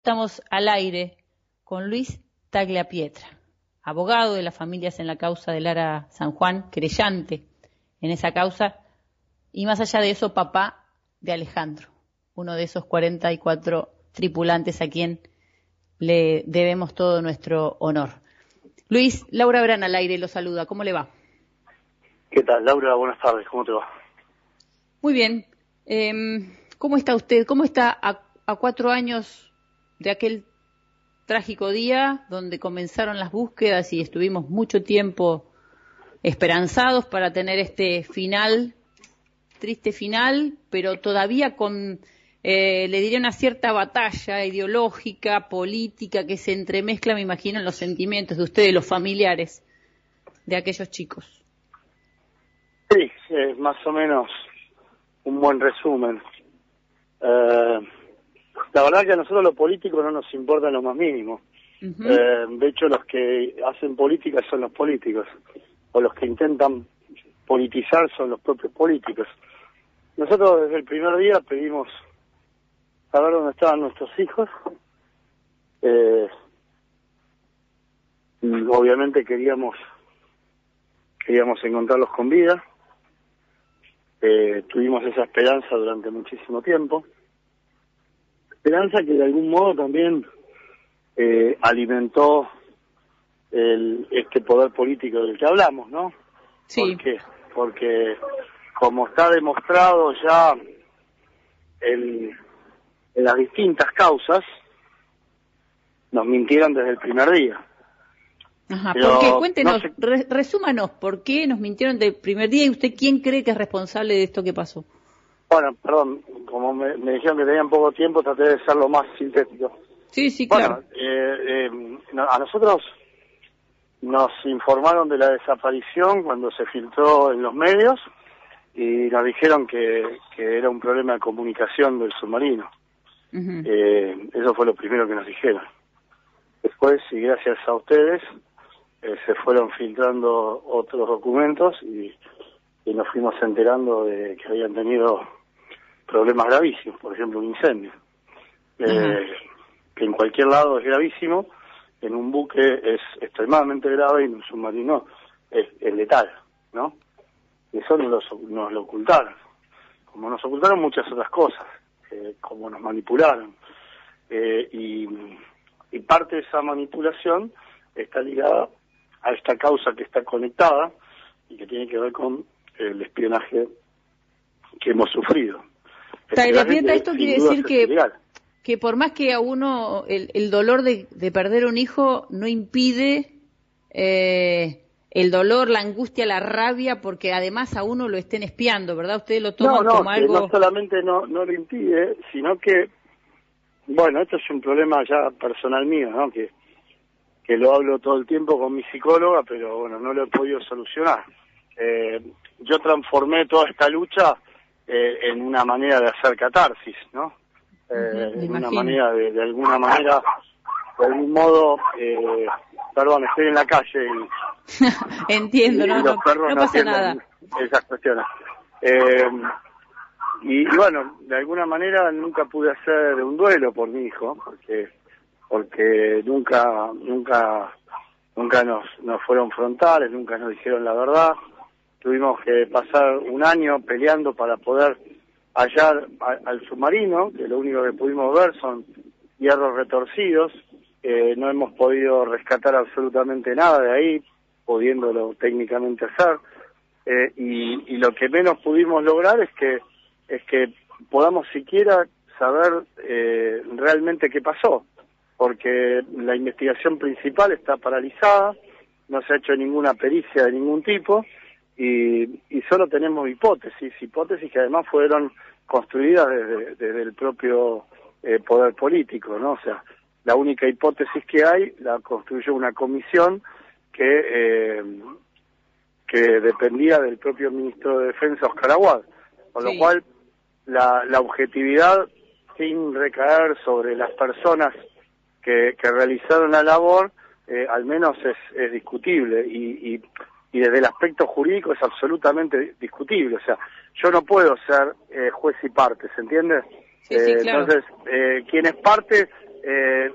Estamos al aire con Luis Tagliapietra, abogado de las familias en la causa de Lara San Juan, creyente en esa causa, y más allá de eso, papá de Alejandro, uno de esos 44 tripulantes a quien le debemos todo nuestro honor. Luis, Laura Brana al aire lo saluda, ¿cómo le va? ¿Qué tal, Laura? Buenas tardes, ¿cómo te va? Muy bien. Em, ¿Cómo está usted? ¿Cómo está a cuatro años de aquel trágico día donde comenzaron las búsquedas y estuvimos mucho tiempo esperanzados para tener este final, triste final, pero todavía con, eh, le diría, una cierta batalla ideológica, política, que se entremezcla, me imagino, en los sentimientos de ustedes, los familiares de aquellos chicos. Sí, es más o menos un buen resumen. Eh, la verdad que a nosotros los políticos no nos importa lo más mínimo. Eh, de hecho, los que hacen política son los políticos, o los que intentan politizar son los propios políticos. Nosotros desde el primer día pedimos saber dónde estaban nuestros hijos. Eh, obviamente queríamos queríamos encontrarlos con vida. Eh, tuvimos esa esperanza durante muchísimo tiempo esperanza que de algún modo también eh, alimentó el, este poder político del que hablamos, ¿no? Sí. ¿Por qué? Porque como está demostrado ya en, las distintas causas, nos mintieron desde el primer día. Ajá, ¿por qué? Cuéntenos, resúmanos, ¿por qué nos mintieron desde el primer día y usted quién cree que es responsable de esto que pasó? Bueno, perdón, como me, dijeron que tenían poco tiempo, traté de ser lo más sintético. Sí, sí, claro. Bueno, eh, eh, a nosotros nos informaron de la desaparición cuando se filtró en los medios y nos dijeron que, era un problema de comunicación del submarino. Eh, eso fue lo primero que nos dijeron. Después, y gracias a ustedes, se fueron filtrando otros documentos y nos fuimos enterando de que habían tenido problemas gravísimos, por ejemplo un incendio, eh, que en cualquier lado es gravísimo, en un buque es extremadamente grave y en un submarino es, letal, ¿no? Y eso nos lo, ocultaron, como nos ocultaron muchas otras cosas, eh, como nos manipularon. Eh, y, y parte de esa manipulación está ligada a esta causa que está conectada y que tiene que ver con el espionaje que hemos sufrido. Esto quiere decir que, que por más que a uno el, dolor de, perder un hijo no impide eh, el dolor, la angustia, la rabia, porque además a uno lo estén espiando, ¿verdad? Ustedes lo toman no, no, como algo... no solamente no, no lo impide, sino que, bueno, esto es un problema ya personal mío, ¿no? Que, que lo hablo todo el tiempo con mi psicóloga, pero bueno, no lo he podido solucionar. Eh, yo transformé toda esta lucha eh, en una manera de hacer catarsis, ¿no? Eh, en una manera, de, de, alguna manera, de algún modo, eh, perdón, estoy en la calle y... Entiendo, no, los perros no, pasa nada. Esas cuestiones. Eh, y, bueno, de alguna manera nunca pude hacer un duelo por mi hijo, porque porque nunca nunca nunca nos, nos fueron frontales, nunca nos dijeron la verdad tuvimos que pasar un año peleando para poder hallar al submarino, que lo único que pudimos ver son hierros retorcidos, eh, no hemos podido rescatar absolutamente nada de ahí, pudiéndolo técnicamente hacer, eh, y, lo que menos pudimos lograr es que es que podamos siquiera saber eh, realmente qué pasó, porque la investigación principal está paralizada, no se ha hecho ninguna pericia de ningún tipo, y, solo tenemos hipótesis, hipótesis que además fueron construidas desde, el propio eh, poder político, ¿no? O sea, la única hipótesis que hay la construyó una comisión que eh, que dependía del propio ministro de Defensa, Oscar Aguad, con lo cual la, la objetividad sin recaer sobre las personas que, que realizaron la labor, eh, al menos es, es discutible. Y, y y desde el aspecto jurídico es absolutamente discutible. O sea, yo no puedo ser eh, juez y parte, ¿se entiende? Sí, sí, eh, Entonces, eh, quien es parte eh,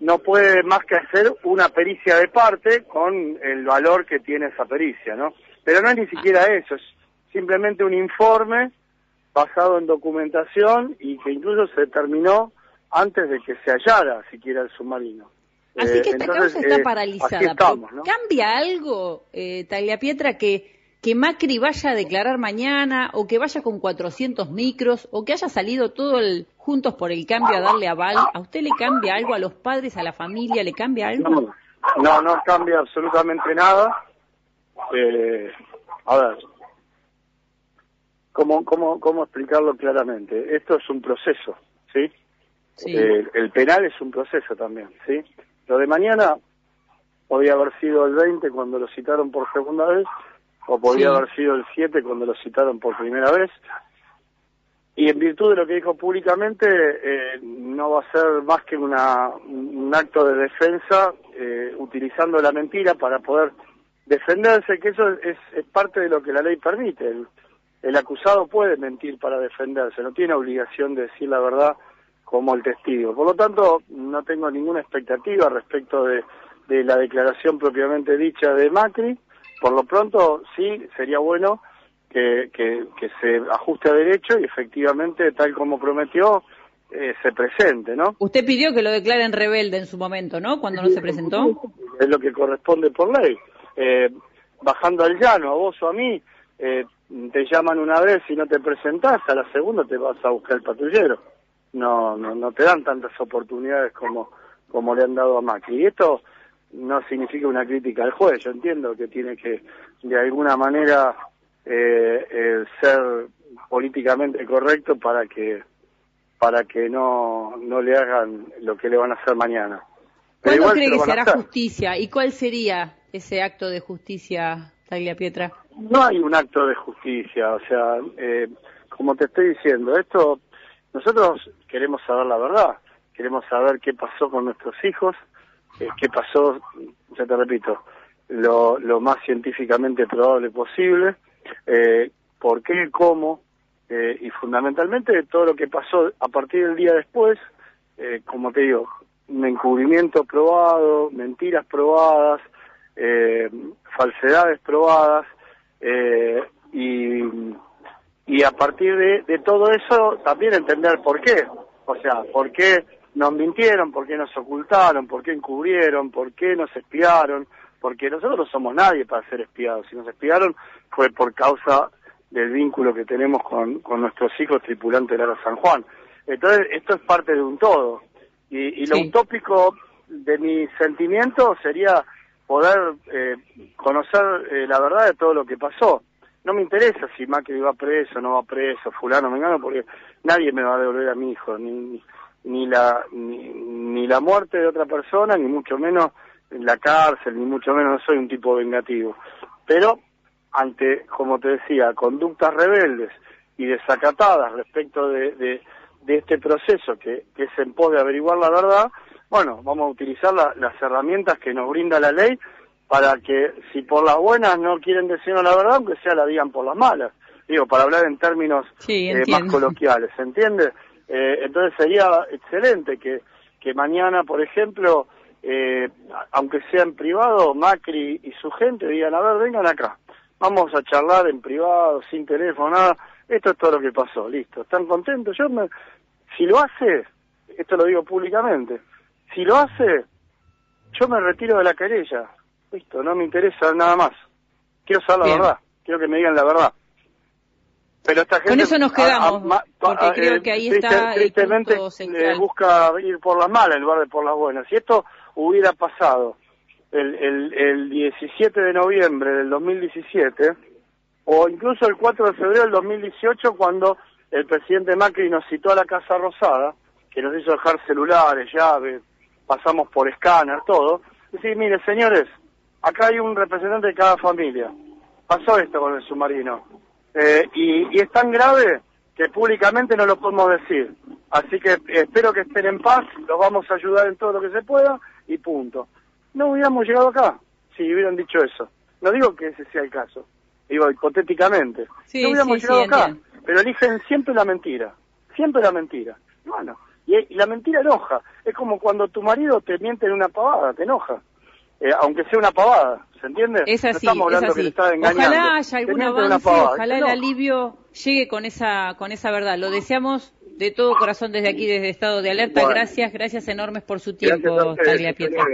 no puede más que hacer una pericia de parte con el valor que tiene esa pericia, ¿no? Pero no es ni siquiera eso, es simplemente un informe basado en documentación y que incluso se terminó antes de que se hallara siquiera el submarino. Así que esta causa está paralizada. ¿Cambia algo, eh, Pietra, que que Macri vaya a declarar mañana o que vaya con 400 micros o que haya salido todo el Juntos por el Cambio a darle aval, ¿a usted le cambia algo, a los padres, a la familia, le cambia algo? No, no, cambia absolutamente nada. Eh, a ver, ¿cómo, cómo, ¿cómo explicarlo claramente? Esto es un proceso, ¿sí? Eh, el penal es un proceso también, ¿sí? Lo de mañana podía haber sido el 20 cuando lo citaron por segunda vez o podría haber sido el 7 cuando lo citaron por primera vez. Y en virtud de lo que dijo públicamente, eh, no va a ser más que una, un acto de defensa eh, utilizando la mentira para poder defenderse, que eso es, es parte de lo que la ley permite. El, el acusado puede mentir para defenderse, no tiene obligación de decir la verdad como el testigo. Por lo tanto, no tengo ninguna expectativa respecto de, de la declaración propiamente dicha de Macri por lo pronto sí sería bueno que, que, se ajuste a derecho y efectivamente, tal como prometió, eh, se presente, ¿no? Usted pidió que lo declaren rebelde en su momento, ¿no? Cuando no se presentó. Es lo que corresponde por ley. Eh, bajando al llano, a vos o a mí, eh, te llaman una vez y no te presentás, a la segunda te vas a buscar el patrullero. No, no, no te dan tantas oportunidades como, como le han dado a Macri. Y esto no significa una crítica al juez. Yo entiendo que tiene que, de alguna manera, eh, eh, ser políticamente correcto para que para que no, no le hagan lo que le van a hacer mañana. ¿Cuándo cree que se hará justicia? ¿Y cuál sería ese acto de justicia, Taglia Pietra? No hay un acto de justicia, o sea, eh, como te estoy diciendo, esto, nosotros queremos saber la verdad, queremos saber qué pasó con nuestros hijos, eh, qué pasó, ya te repito, lo, más científicamente probable posible, eh, por qué, cómo, eh, y fundamentalmente todo lo que pasó a partir del día después, como te digo, un encubrimiento probado, mentiras probadas, falsedades probadas, y, y a partir de, de todo eso también entender por qué, o sea, por qué nos mintieron, por qué nos ocultaron, por qué encubrieron, por qué nos espiaron, porque nosotros no somos nadie para ser espiados. Si nos espiaron fue por causa del vínculo que tenemos con, con nuestros hijos tripulantes de la San Juan. Entonces, esto es parte de un todo. Y, y lo utópico de mi sentimiento sería poder eh, conocer eh, la verdad de todo lo que pasó. No me interesa si Macri va preso, no va preso, fulano, mengano, porque nadie me va a devolver a mi hijo, ni, ni la ni, la muerte de otra persona, ni mucho menos la cárcel, ni mucho menos no soy un tipo vengativo. Pero ante, como te decía, conductas rebeldes y desacatadas respecto de, de, este proceso que, que es en pos de averiguar la verdad, bueno, vamos a utilizar las herramientas que nos brinda la ley para que si por las buenas no quieren decirnos la verdad, aunque sea la digan por las malas. Digo, para hablar en términos eh, más coloquiales, ¿se entiende? Eh, entonces sería excelente que, que mañana, por ejemplo, eh, aunque sea en privado, Macri y su gente digan, a ver, vengan acá, vamos a charlar en privado, sin teléfono, nada, esto es todo lo que pasó, listo, ¿están contentos? Yo me, si lo hace, esto lo digo públicamente, si lo hace, yo me retiro de la querella, listo, no me interesa nada más, quiero saber la verdad, quiero que me digan la verdad. Pero esta gente, Con eso nos quedamos, porque creo eh, que ahí está tristemente eh, busca ir por las malas en lugar de por las buenas. Si esto hubiera pasado el, el, el 17 de noviembre del 2017, o incluso el 4 de febrero del 2018, cuando el presidente Macri nos citó a la Casa Rosada, que nos hizo dejar celulares, llaves, pasamos por escáner, todo, decir, mire, señores, acá hay un representante de cada familia. Pasó esto con el submarino eh, y, es tan grave que públicamente no lo podemos decir. Así que espero que estén en paz, los vamos a ayudar en todo lo que se pueda y punto. No hubiéramos llegado acá si hubieran dicho eso. No digo que ese sea el caso, digo hipotéticamente. no hubiéramos llegado acá, pero eligen siempre la mentira, siempre la mentira. Bueno, Y, la mentira enoja. Es como cuando tu marido te miente en una pavada, te enoja. Eh, aunque sea una pavada, ¿se entiende? Es así, es así. ojalá haya algún avance, ojalá el alivio llegue con esa, con esa verdad. Lo deseamos de todo corazón desde aquí, desde Estado de Alerta. Gracias, gracias enormes por su tiempo, Talia Pietro.